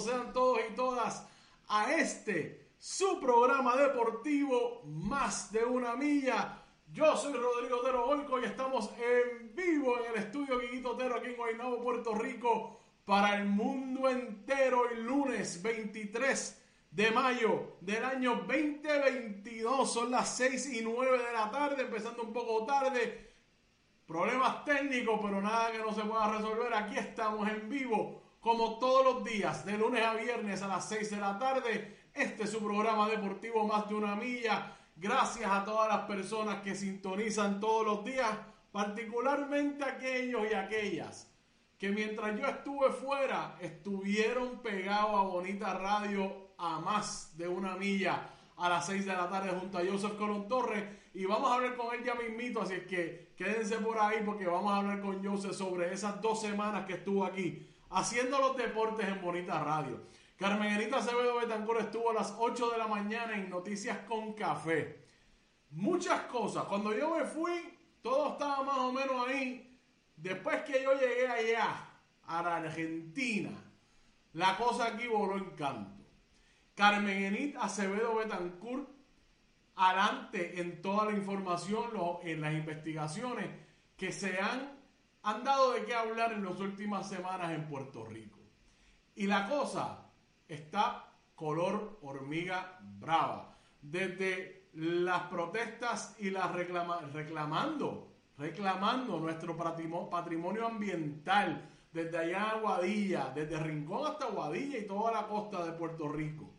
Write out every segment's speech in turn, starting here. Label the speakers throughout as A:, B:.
A: Sean todos y todas a este, su programa deportivo Más de una Milla. Yo soy Rodrigo Otero Golco y estamos en vivo en el estudio Guiguito Otero aquí en Guaynabo, Puerto Rico, para el mundo entero el lunes 23 de mayo del año 2022. Son las 6 y 9 de la tarde, empezando un poco tarde Problemas técnicos, pero nada que no se pueda resolver. Aquí estamos en vivo, como todos los días, de lunes a viernes a las 6 de la tarde. Este es su programa deportivo Más de una Milla. Gracias a todas las personas que sintonizan todos los días, particularmente aquellos y aquellas que mientras yo estuve fuera, estuvieron pegados a Bonita Radio a más de una milla a las 6 de la tarde junto a Joseph Colón Torres y vamos a hablar con él ya mismito, así es que quédense por ahí porque vamos a hablar con Joseph sobre esas dos semanas que estuvo aquí haciendo los deportes en Bonita Radio. Carmen Enita Acevedo Betancor estuvo a las 8 de la mañana en Noticias con Café. Muchas cosas. Cuando yo me fui, todo estaba más o menos ahí. Después que yo llegué allá, a la Argentina, la cosa aquí voló en canto. Carmen Enit Acevedo Betancourt adelante en toda la información, en las investigaciones que se han, han dado de qué hablar en las últimas semanas en Puerto Rico. Y la cosa está color hormiga brava. Desde las protestas y las reclamando, reclamando nuestro patrimonio ambiental, desde allá a Guadilla, desde Rincón hasta Guadilla y toda la costa de Puerto Rico.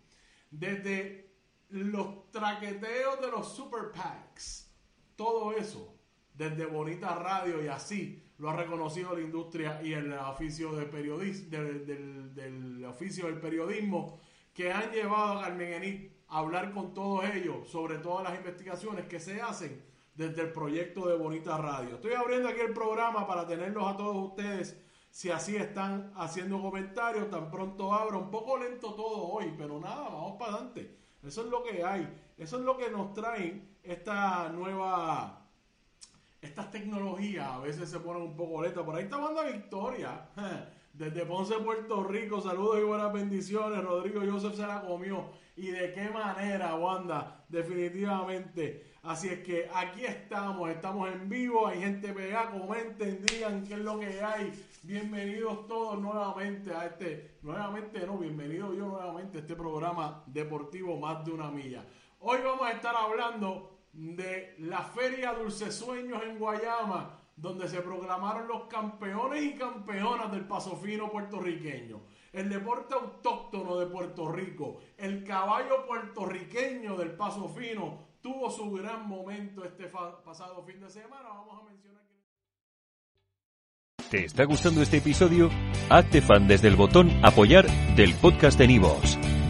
A: Desde los traqueteos de los super packs, todo eso, desde Bonita Radio y así, lo ha reconocido la industria y el oficio de periodismo, del, oficio del periodismo, que han llevado a Carmen Enit a hablar con todos ellos sobre todas las investigaciones que se hacen desde el proyecto de Bonita Radio. Estoy abriendo aquí el programa para tenerlos a todos ustedes. Si así están haciendo comentarios, tan pronto abro. Un poco lento todo hoy, pero nada, vamos para adelante. Eso es lo que hay. Eso es lo que nos traen esta nueva. Estas tecnologías a veces se ponen un poco lentas. Por ahí está Wanda Victoria. Desde Ponce, Puerto Rico. Saludos y buenas bendiciones. Rodrigo Joseph se la comió. Y de qué manera, Wanda. Definitivamente. Así es que aquí estamos, estamos en vivo, hay gente pegada, comenten, digan qué es lo que hay. Bienvenidos todos nuevamente a este, nuevamente no, bienvenido yo nuevamente a este programa deportivo Más de una Milla. Hoy vamos a estar hablando de la Feria Dulce Sueños en Guayama, donde se proclamaron los campeones y campeonas del paso fino puertorriqueño. El deporte autóctono de Puerto Rico, el caballo puertorriqueño del paso fino, tuvo su gran momento este pasado fin de semana. Vamos a mencionar que...
B: ¿Te está gustando este episodio? Hazte fan desde el botón apoyar del podcast de Nivos.